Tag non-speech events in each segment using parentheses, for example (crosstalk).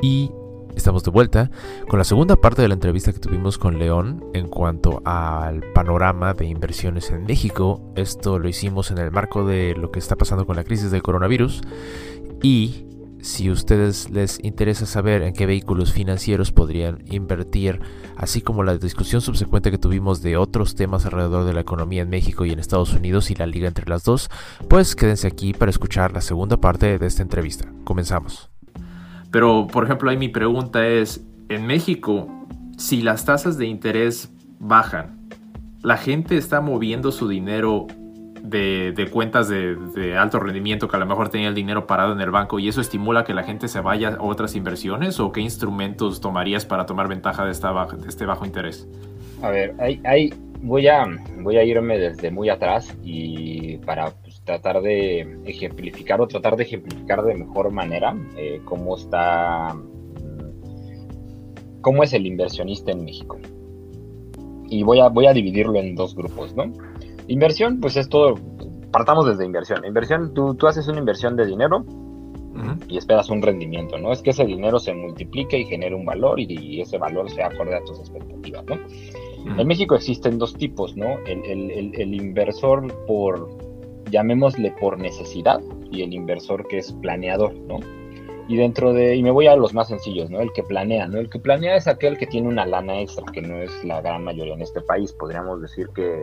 y estamos de vuelta con la segunda parte de la entrevista que tuvimos con León en cuanto al panorama de inversiones en México. Esto lo hicimos en el marco de lo que está pasando con la crisis del coronavirus y si a ustedes les interesa saber en qué vehículos financieros podrían invertir, así como la discusión subsecuente que tuvimos de otros temas alrededor de la economía en México y en Estados Unidos y la liga entre las dos, pues quédense aquí para escuchar la segunda parte de esta entrevista. Comenzamos. Pero, por ejemplo, ahí mi pregunta es, en México, si las tasas de interés bajan, ¿la gente está moviendo su dinero de, cuentas de, alto rendimiento que a lo mejor tenía el dinero parado en el banco y eso estimula que la gente se vaya a otras inversiones o qué instrumentos tomarías para tomar ventaja de, esta de este bajo interés? A ver, voy, a, voy a irme desde muy atrás y para tratar de ejemplificar o tratar de ejemplificar de mejor manera eh, cómo está, mm, cómo es el inversionista en México. Y voy a, voy a dividirlo en dos grupos, ¿no? Inversión, pues es todo, partamos desde inversión. Inversión, tú, tú haces una inversión de dinero y esperas un rendimiento, ¿no? Es que ese dinero se multiplique y genere un valor y, ese valor sea acorde a tus expectativas, ¿no? En México existen dos tipos, ¿no? El, el, el, inversor por, llamémosle por necesidad y el inversor que es planeador, ¿no? Y dentro de, y me voy a los más sencillos, ¿no? El que planea, ¿no? El que planea es aquel que tiene una lana extra, que no es la gran mayoría en este país. Podríamos decir que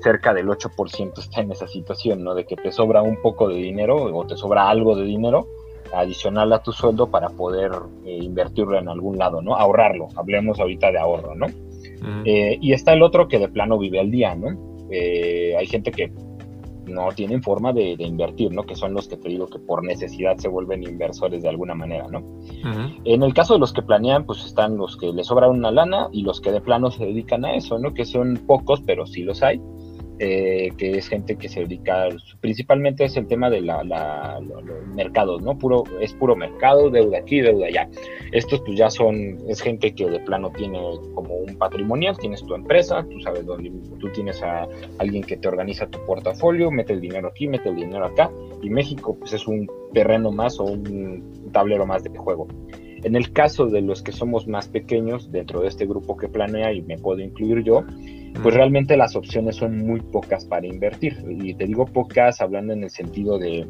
cerca del 8% está en esa situación, ¿no? De que te sobra un poco de dinero o te sobra algo de dinero adicional a tu sueldo para poder eh, invertirlo en algún lado, ¿no? Ahorrarlo, hablemos ahorita de ahorro, ¿no? Eh, y está el otro que de plano vive al día, ¿no? Eh, hay gente que no tienen forma de, invertir, ¿no? Que son los que te digo que por necesidad se vuelven inversores de alguna manera, ¿no? En el caso de los que planean, pues están los que les sobra una lana y los que de plano se dedican a eso, ¿no? Que son pocos, pero sí los hay. Eh, que es gente que se dedica, principalmente es el tema de la, los mercados, ¿no? Puro, es puro mercado, deuda aquí, deuda allá. Estos pues ya son, es gente que de plano tiene como un patrimonial, tienes tu empresa, tú sabes dónde, tú tienes a alguien que te organiza tu portafolio, mete el dinero aquí, mete el dinero acá, y México pues es un terreno más o un tablero más de juego. En el caso de los que somos más pequeños dentro de este grupo que planea, y me puedo incluir yo, pues realmente las opciones son muy pocas para invertir. Y te digo pocas hablando en el sentido de,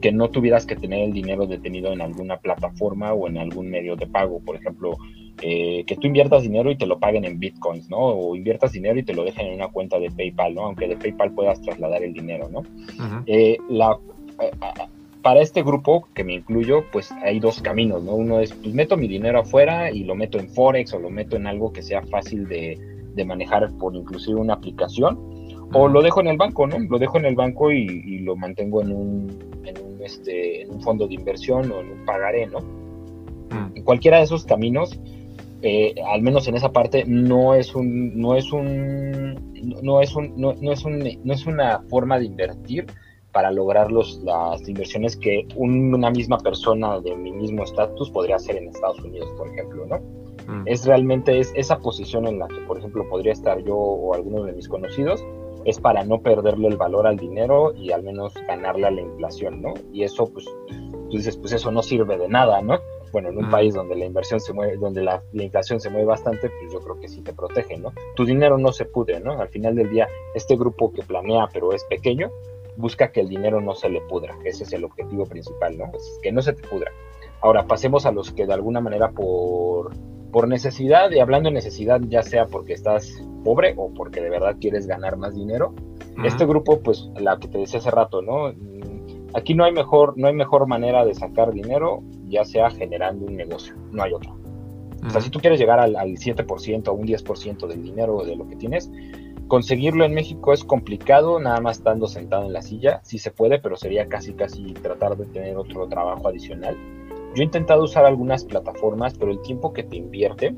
que no tuvieras que tener el dinero detenido en alguna plataforma o en algún medio de pago. Por ejemplo, eh, que tú inviertas dinero y te lo paguen en bitcoins, ¿no? O inviertas dinero y te lo dejen en una cuenta de PayPal, ¿no? Aunque de PayPal puedas trasladar el dinero, ¿no? Eh, la, eh, para este grupo, que me incluyo, pues hay dos caminos, ¿no? Uno es, pues meto mi dinero afuera y lo meto en Forex o lo meto en algo que sea fácil de, de manejar por inclusive una aplicación, o lo dejo en el banco, ¿no? Lo dejo en el banco y, lo mantengo en un, en un, este, en un fondo de inversión o en un pagaré, ¿no? En cualquiera de esos caminos, eh, al menos en esa parte, no es un, no es un, no es un, no, es un, no es una forma de invertir para lograr los, las inversiones que una misma persona de mi mismo estatus podría hacer en Estados Unidos, por ejemplo, ¿no? Mm. Es realmente es esa posición en la que, por ejemplo, podría estar yo o algunos de mis conocidos, es para no perderle el valor al dinero y al menos ganarle a la inflación, ¿no? Y eso, pues, tú dices, pues eso no sirve de nada, ¿no? Bueno, en un mm. país donde la inversión se mueve, donde la, inflación se mueve bastante, pues yo creo que sí te protege, ¿no? Tu dinero no se pudre, ¿no? Al final del día, este grupo que planea pero es pequeño, busca que el dinero no se le pudra. Ese es el objetivo principal, ¿no? Es que no se te pudra. Ahora, pasemos a los que de alguna manera por por necesidad, y hablando de necesidad, ya sea porque estás pobre o porque de verdad quieres ganar más dinero, este grupo, pues la que te decía hace rato, ¿no? Aquí no hay mejor, no hay mejor manera de sacar dinero, ya sea generando un negocio, no hay otra. O sea, si tú quieres llegar al, al 7% o un 10% del dinero de lo que tienes, conseguirlo en México es complicado, nada más estando sentado en la silla, sí se puede, pero sería casi casi tratar de tener otro trabajo adicional. Yo he intentado usar algunas plataformas, pero el tiempo que te invierte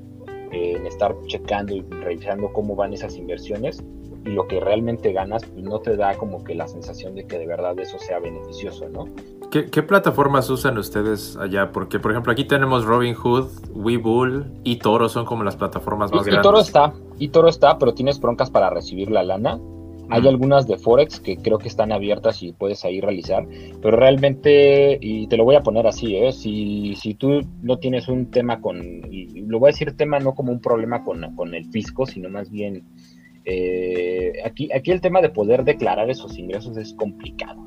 eh, en estar checando y revisando cómo van esas inversiones y lo que realmente ganas, pues no te da como que la sensación de que de verdad eso sea beneficioso, ¿no? ¿Qué, plataformas usan ustedes allá? Porque, por ejemplo, aquí tenemos Robinhood, Webull y Toro son como las plataformas más grandes. Y Toro está, y Toro está, pero tienes broncas para recibir la lana Hay algunas de Forex que creo que están abiertas y puedes ahí realizar, pero realmente, y te lo voy a poner así, ¿eh? si, si tú no tienes un tema con, y lo voy a decir tema no como un problema con, con el fisco, sino más bien, eh, aquí, aquí el tema de poder declarar esos ingresos es complicado,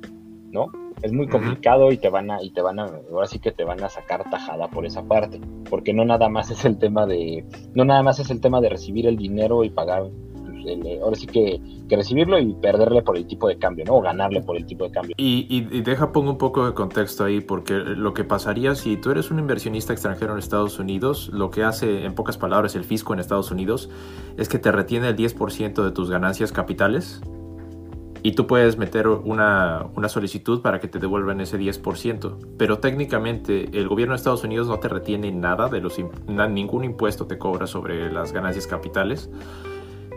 ¿no? Es muy complicado y te van a, y te van a, ahora sí que te van a sacar tajada por esa parte, porque no nada más es el tema de, no nada más es el tema de recibir el dinero y pagar ahora sí que, recibirlo y perderle por el tipo de cambio, ¿no? O ganarle por el tipo de cambio. Y, y, deja, pongo un poco de contexto ahí, porque lo que pasaría si tú eres un inversionista extranjero en Estados Unidos, lo que hace, en pocas palabras, el fisco en Estados Unidos es que te retiene el 10% de tus ganancias capitales y tú puedes meter una, una, solicitud para que te devuelvan ese 10%. Pero técnicamente el gobierno de Estados Unidos no te retiene nada de los ningún impuesto te cobra sobre las ganancias capitales.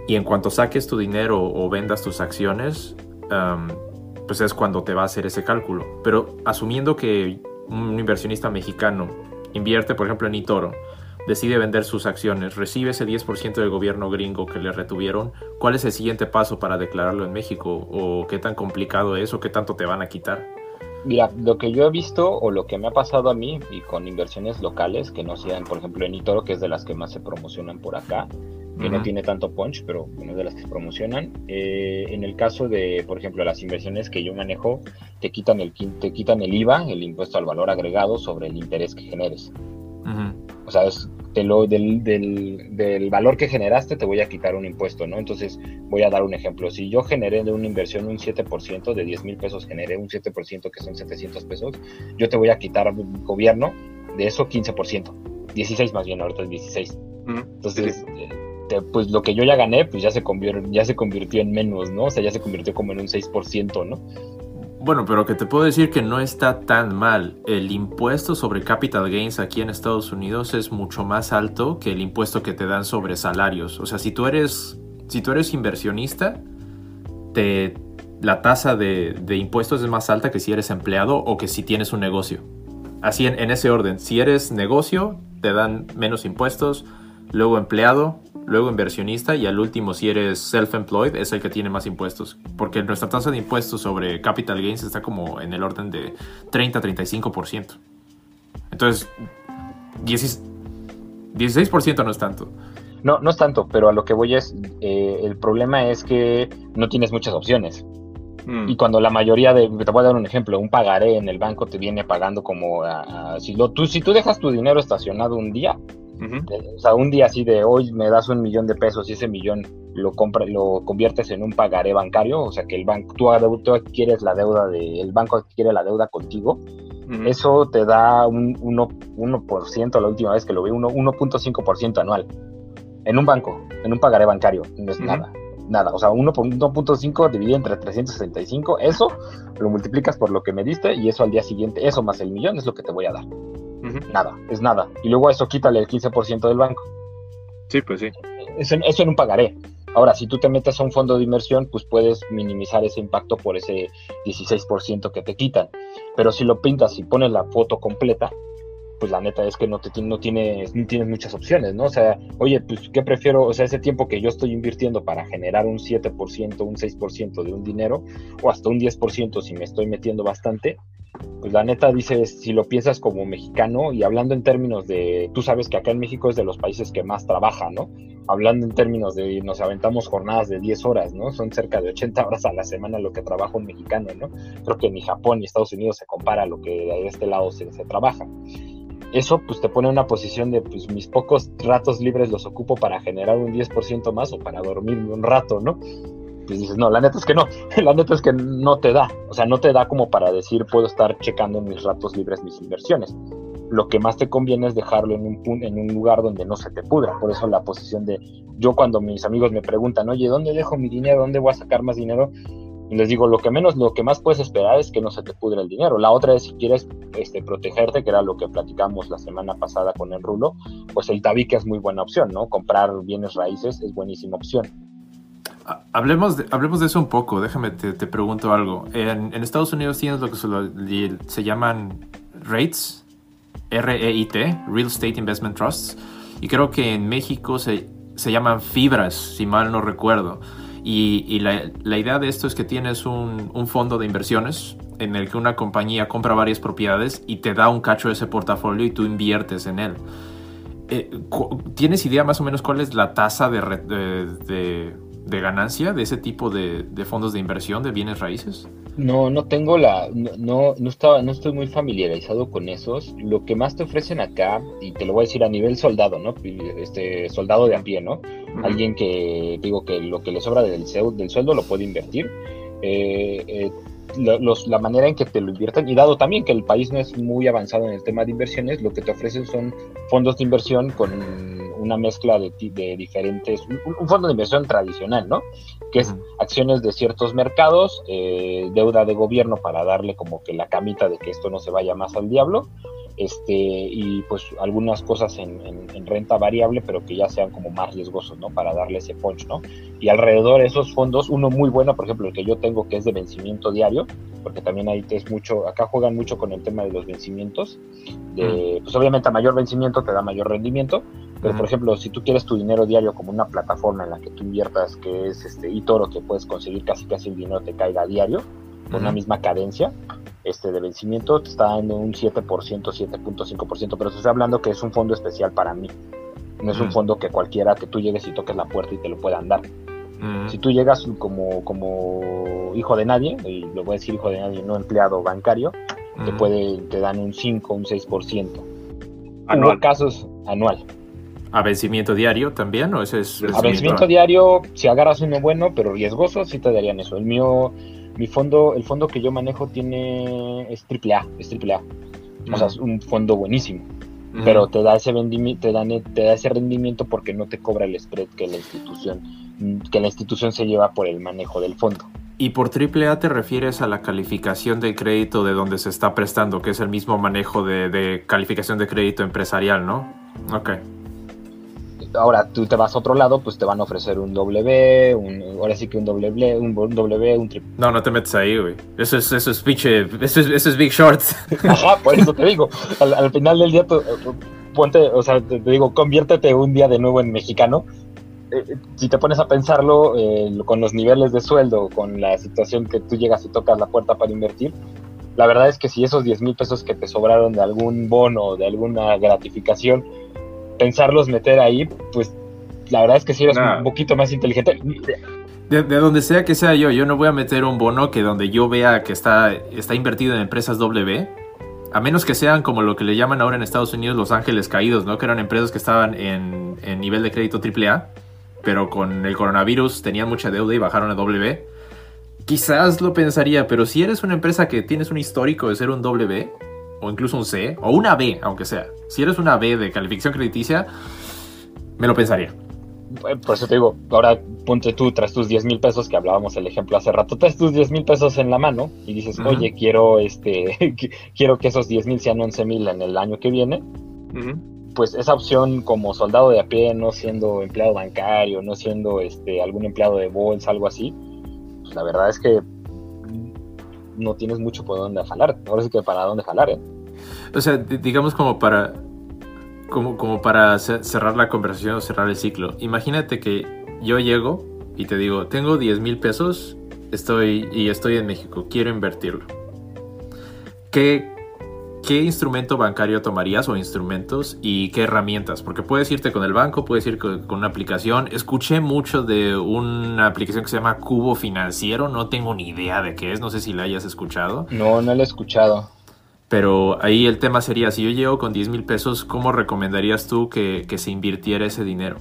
Y en cuanto saques tu dinero o vendas tus acciones, pues es cuando te va a hacer ese cálculo. Pero asumiendo que un inversionista mexicano invierte, por ejemplo, en eToro, decide vender sus acciones, recibe ese 10% del gobierno gringo que le retuvieron, ¿cuál es el siguiente paso para declararlo en México? ¿O qué tan complicado es o qué tanto te van a quitar? Mira, lo que yo he visto o lo que me ha pasado a mí y con inversiones locales que no sean, por ejemplo, en eToro, que es de las que más se promocionan por acá, que no tiene tanto punch, pero una de las que se promocionan. Eh, en el caso de, por ejemplo, las inversiones que yo manejo, te quitan el, te quitan el IVA, el impuesto al valor agregado, sobre el interés que generes. O sea, es, lo, del, del, del, valor que generaste te voy a quitar un impuesto, ¿no? Entonces, voy a dar un ejemplo. Si yo generé de una inversión un 7%, de 10 mil pesos generé un 7%, que son 700 pesos, yo te voy a quitar gobierno de eso 15%. 16 más bien, ahorita es 16. Entonces, eh, pues lo que yo ya gané, pues ya se, convirtió, ya se convirtió en menos, ¿no? O sea, ya se convirtió como en un 6%, ¿no? Bueno, pero que te puedo decir que no está tan mal. El impuesto sobre capital gains aquí en Estados Unidos es mucho más alto que el impuesto que te dan sobre salarios. O sea, si tú eres, si tú eres inversionista, te, la tasa de, impuestos es más alta que si eres empleado o que si tienes un negocio. Así en, en ese orden. Si eres negocio, te dan menos impuestos. Luego empleado, luego inversionista y al último si eres self-employed es el que tiene más impuestos, porque nuestra tasa de impuestos sobre capital gains está como en el orden de 30-35%. Entonces, 16% no es tanto. No, no es tanto, pero a lo que voy es, eh, el problema es que no tienes muchas opciones. Mm. Y cuando la mayoría de, te voy a dar un ejemplo, un pagaré en el banco te viene pagando como, si, lo, tú, si tú dejas tu dinero estacionado un día, o sea, un día así de hoy me das un millón de pesos y ese millón lo compra, lo conviertes en un pagaré bancario, o sea que el banco, tú, tú adquieres la deuda de, el banco adquiere la deuda contigo, eso te da un 1%, la última vez que lo vi, 1.5% anual. En un banco, en un pagaré bancario, no es nada nada. O sea, 1.5 dividido entre 365, eso lo multiplicas por lo que me diste y eso al día siguiente, eso más el millón es lo que te voy a dar. Nada, es nada. Y luego a eso quítale el 15% del banco. Sí, pues sí. Eso, eso en un pagaré. Ahora, si tú te metes a un fondo de inversión, pues puedes minimizar ese impacto por ese 16% que te quitan. Pero si lo pintas y pones la foto completa, pues la neta es que no, te, no, tienes, no tienes muchas opciones, ¿no? O sea, oye, pues ¿qué prefiero? O sea, ese tiempo que yo estoy invirtiendo para generar un 7%, un 6% de un dinero, o hasta un 10% si me estoy metiendo bastante, pues la neta dices, si lo piensas como mexicano y hablando en términos de, tú sabes que acá en México es de los países que más trabaja, ¿no? Hablando en términos de, nos aventamos jornadas de 10 horas, ¿no? Son cerca de 80 horas a la semana lo que trabaja un mexicano, ¿no? Creo que ni Japón ni Estados Unidos se compara a lo que de este lado se, se trabaja eso pues te pone en una posición de pues mis pocos ratos libres los ocupo para generar un 10% más o para dormirme un rato, ¿no? Pues dices, no, la neta es que no, (laughs) la neta es que no te da, o sea, no te da como para decir puedo estar checando mis ratos libres mis inversiones. Lo que más te conviene es dejarlo en un, en un lugar donde no se te pudra. Por eso la posición de yo cuando mis amigos me preguntan, oye, ¿dónde dejo mi dinero? ¿Dónde voy a sacar más dinero? Les digo, lo que menos, lo que más puedes esperar es que no se te pudre el dinero. La otra es si quieres este, protegerte, que era lo que platicamos la semana pasada con el rulo, pues el tabique es muy buena opción, ¿no? Comprar bienes raíces es buenísima opción. Hablemos de, hablemos de eso un poco, déjame, te, te pregunto algo. En, en, Estados Unidos tienes lo que se, se llaman REITs, R-E-I-T, Real Estate Investment Trusts, y creo que en México se, se llaman fibras, si mal no recuerdo. Y, la, idea de esto es que tienes un, un, fondo de inversiones en el que una compañía compra varias propiedades y te da un cacho de ese portafolio y tú inviertes en él. Eh, ¿Tienes idea más o menos cuál es la tasa de, de, de, ganancia de ese tipo de, de, fondos de inversión de bienes raíces? No, no tengo la, no, no, estaba, no estoy muy familiarizado con esos. Lo que más te ofrecen acá, y te lo voy a decir a nivel soldado, ¿no? Este soldado de a pie, ¿no? Alguien que digo que lo que le sobra del, del sueldo lo puede invertir. Eh, eh, la manera en que te lo invierten, y dado también que el país no es muy avanzado en el tema de inversiones, lo que te ofrecen son fondos de inversión con una mezcla de, de diferentes, un, fondo de inversión tradicional, ¿no? Que es acciones de ciertos mercados, eh, deuda de gobierno para darle como que la camita de que esto no se vaya más al diablo, este, y pues algunas cosas en, renta variable, pero que ya sean como más riesgosos, ¿no? Para darle ese punch, ¿no? Y alrededor de esos fondos, uno muy bueno, por ejemplo, el que yo tengo que es de vencimiento diario, porque también ahí es mucho, acá juegan mucho con el tema de los vencimientos, de, pues obviamente a mayor vencimiento te da mayor rendimiento, pero por ejemplo, si tú quieres tu dinero diario como una plataforma en la que tú inviertas, que es este eToro, que puedes conseguir casi casi el dinero te caiga a diario, con una misma cadencia, este, de vencimiento te está dando un 7%, 7.5%, pero estoy hablando que es un fondo especial para mí. No es un fondo que cualquiera que tú llegues y toques la puerta y te lo puedan dar. Si tú llegas como, como hijo de nadie, y lo voy a decir hijo de nadie, no empleado bancario, te, puede, te dan un 5, un 6%. Anual. casos anual. ¿A vencimiento diario también? ¿O ese es A vencimiento diario, si agarras uno bueno, pero riesgoso, sí te darían eso. El mío mi fondo, el fondo que yo manejo tiene, es triple A, es triple A. O sea, es un fondo buenísimo. Pero te da ese te da, te da ese rendimiento porque no te cobra el spread que la institución, que la institución se lleva por el manejo del fondo. Y por triple A te refieres a la calificación de crédito de donde se está prestando, que es el mismo manejo de, de calificación de crédito empresarial, ¿no? Ok ahora tú te vas a otro lado, pues te van a ofrecer un W, un, ahora sí que un W, un, W, un triple. No, no te metes ahí, güey. Eso es, eso es pinche, eso es, eso es Big Shorts. (laughs) Ajá, por eso te digo. Al, final del día, ponte, o sea, te, digo, conviértete un día de nuevo en mexicano. Eh, eh, si te pones a pensarlo, eh, con los niveles de sueldo, con la situación que tú llegas y tocas la puerta para invertir, la verdad es que si esos 10 mil pesos que te sobraron de algún bono, de alguna gratificación, pensarlos meter ahí, pues la verdad es que sí eres un poquito más inteligente. De, donde sea que sea yo, yo no voy a meter un bono que donde yo vea que está, está invertido en empresas W, a menos que sean como lo que le llaman ahora en Estados Unidos los ángeles caídos, ¿no? Que eran empresas que estaban en, en nivel de crédito AAA, pero con el coronavirus tenían mucha deuda y bajaron a W. Quizás lo pensaría, pero si eres una empresa que tienes un histórico de ser un W, o incluso un C, o una B, aunque sea. Si eres una B de calificación crediticia, me lo pensaría. Por eso te digo, ahora ponte tú, tras tus 10 mil pesos, que hablábamos el ejemplo hace rato, traes tus 10 mil pesos en la mano y dices, oye, quiero, este, (laughs) quiero que esos 10 mil sean 11 mil en el año que viene. Pues esa opción como soldado de a pie, no siendo empleado bancario, no siendo este, algún empleado de bolsa, algo así, pues la verdad es que no tienes mucho por dónde jalar. Ahora sí que para dónde jalar, ¿eh? O sea, digamos como para como, como para cerrar la conversación o cerrar el ciclo. Imagínate que yo llego y te digo, tengo 10 mil pesos estoy, y estoy en México, quiero invertirlo. ¿Qué, ¿qué instrumento bancario tomarías o instrumentos y qué herramientas? Porque puedes irte con el banco, puedes ir con, una aplicación. Escuché mucho de una aplicación que se llama Cubo Financiero, no tengo ni idea de qué es, no sé si la hayas escuchado. No, no la he escuchado. Pero ahí el tema sería, si yo llego con 10 mil pesos, ¿cómo recomendarías tú que, se invirtiera ese dinero?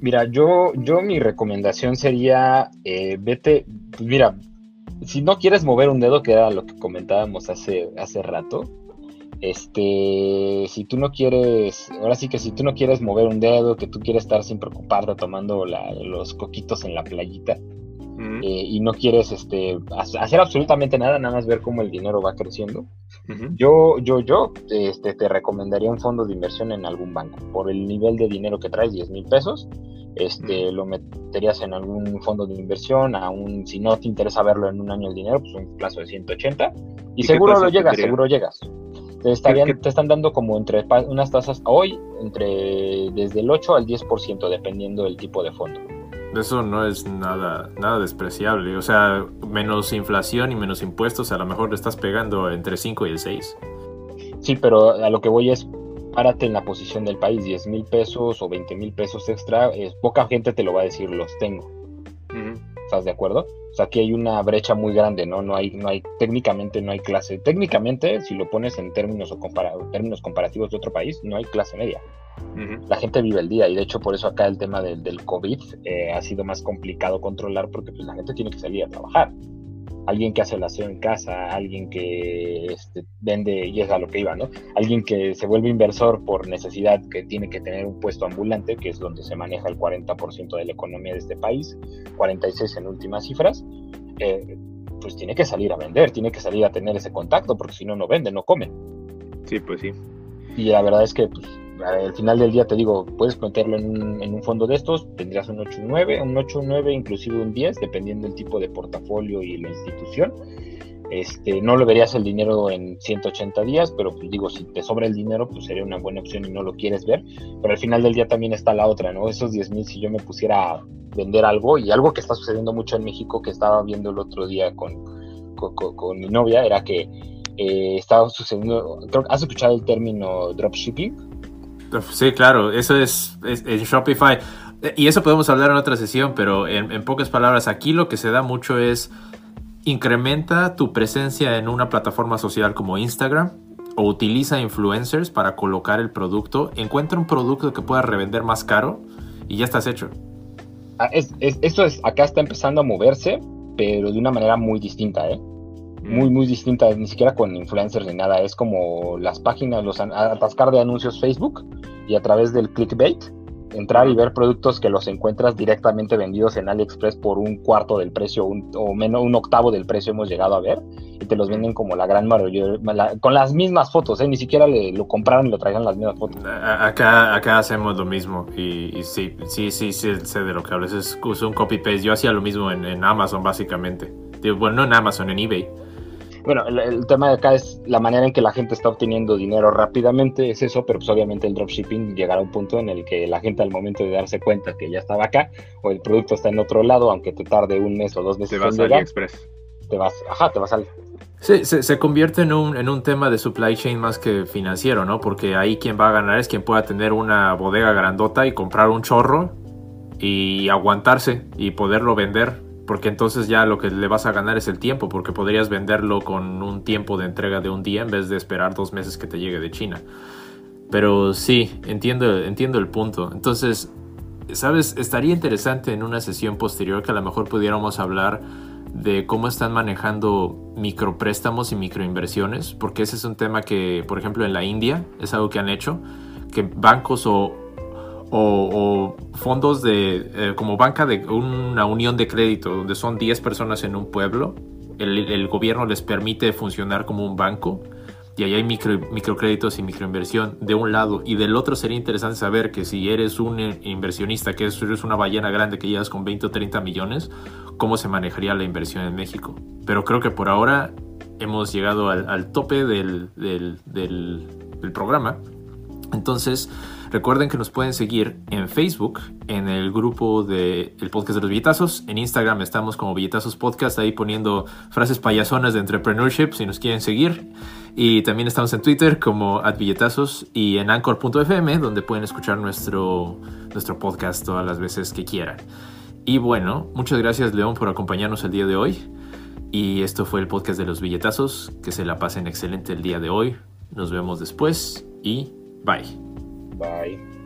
Mira, yo, yo mi recomendación sería, eh, vete, pues mira, si no quieres mover un dedo, que era lo que comentábamos hace, hace rato, este, si tú no quieres, ahora sí que si tú no quieres mover un dedo, que tú quieres estar sin preocuparte tomando los coquitos en la playita, eh, y no quieres este, hacer absolutamente nada, nada más ver cómo el dinero va creciendo, yo, yo, yo este, te recomendaría un fondo de inversión en algún banco. Por el nivel de dinero que traes, 10 mil pesos, este, lo meterías en algún fondo de inversión, aún si no te interesa verlo en un año el dinero, pues un plazo de 180 y, seguro lo llegas, seguro llegas. Te, estarían, te están dando como entre unas tasas hoy, entre desde el 8 al 10%, dependiendo del tipo de fondo. Eso no es nada, nada despreciable. O sea, menos inflación y menos impuestos, a lo mejor le estás pegando entre 5 y el 6. Sí, pero a lo que voy es, párate en la posición del país, 10 mil pesos o 20 mil pesos extra, es, poca gente te lo va a decir, los tengo. ¿Estás de acuerdo? O sea, aquí hay una brecha muy grande, ¿no? No hay, no hay, técnicamente no hay clase. Técnicamente, si lo pones en términos, o términos comparativos de otro país, no hay clase media. La gente vive el día y de hecho por eso acá el tema del, del COVID eh, ha sido más complicado controlar porque pues, la gente tiene que salir a trabajar. Alguien que hace la aseo en casa, alguien que este, vende, y es a lo que iba, ¿no? Alguien que se vuelve inversor por necesidad, que tiene que tener un puesto ambulante, que es donde se maneja el 40% de la economía de este país, 46 en últimas cifras, eh, pues tiene que salir a vender, tiene que salir a tener ese contacto, porque si no, no vende, no come. Sí, pues sí. Y la verdad es que pues, al final del día te digo, puedes meterlo en un, fondo de estos, tendrías un 8, 9, un 8, 9, inclusive un 10, dependiendo del tipo de portafolio y la institución. Este, no lo verías el dinero en 180 días, pero pues digo, si te sobra el dinero, pues sería una buena opción y no lo quieres ver. Pero al final del día también está la otra, ¿no? Esos 10 mil, si yo me pusiera a vender algo, y algo que está sucediendo mucho en México, que estaba viendo el otro día con, con, mi novia, era que eh, estaba sucediendo, ¿has escuchado el término dropshipping? Sí, claro, eso es, en Shopify. Y eso podemos hablar en otra sesión, pero en, pocas palabras, aquí lo que se da mucho es incrementa tu presencia en una plataforma social como Instagram o utiliza influencers para colocar el producto, encuentra un producto que pueda revender más caro y ya estás hecho. Ah, es, esto es, acá está empezando a moverse, pero de una manera muy distinta, ¿eh? Muy, muy distinta, ni siquiera con influencers ni nada. Es como las páginas, los atascar de anuncios Facebook y a través del clickbait, entrar y ver productos que los encuentras directamente vendidos en AliExpress por un cuarto del precio o menos un octavo del precio hemos llegado a ver y te los venden como la gran mayoría con las mismas fotos, ¿eh? ni siquiera lo compraron y lo traían las mismas fotos. Acá, acá hacemos lo mismo y, sí, sí, sí, sé de lo que hablas, es, un copy paste. Yo hacía lo mismo en, en Amazon básicamente. Bueno, no en Amazon, en eBay bueno, el, tema de acá es la manera en que la gente está obteniendo dinero rápidamente, es eso, pero pues obviamente el dropshipping llegará a un punto en el que la gente al momento de darse cuenta que ya estaba acá o el producto está en otro lado, aunque te tarde un mes o dos meses. Te vas a AliExpress. Te vas, ajá, te vas a Sí, se, convierte en un, en un tema de supply chain más que financiero, ¿no? Porque ahí quien va a ganar es quien pueda tener una bodega grandota y comprar un chorro y aguantarse y poderlo vender porque entonces ya lo que le vas a ganar es el tiempo, porque podrías venderlo con un tiempo de entrega de un día en vez de esperar dos meses que te llegue de China. Pero sí, entiendo, entiendo el punto. Entonces, sabes, estaría interesante en una sesión posterior que a lo mejor pudiéramos hablar de cómo están manejando micropréstamos y microinversiones, porque ese es un tema que, por ejemplo, en la India es algo que han hecho, que bancos o o, fondos de eh, como banca de una unión de crédito donde son 10 personas en un pueblo el, gobierno les permite funcionar como un banco y ahí hay micro, microcréditos y microinversión de un lado. Y del otro sería interesante saber que si eres un inversionista que eres una ballena grande que llegas con 20 o 30 millones cómo se manejaría la inversión en México pero creo que por ahora hemos llegado al, tope del, del programa entonces Recuerden que nos pueden seguir en Facebook, en el grupo del el podcast de los billetazos. En Instagram estamos como billetazos podcast, ahí poniendo frases payasonas de entrepreneurship si nos quieren seguir. Y también estamos en Twitter como billetazos y en anchor.fm donde pueden escuchar nuestro, nuestro podcast todas las veces que quieran. Y bueno, muchas gracias León por acompañarnos el día de hoy. Y esto fue el podcast de los billetazos. Que se la pasen excelente el día de hoy. Nos vemos después y bye. Bye.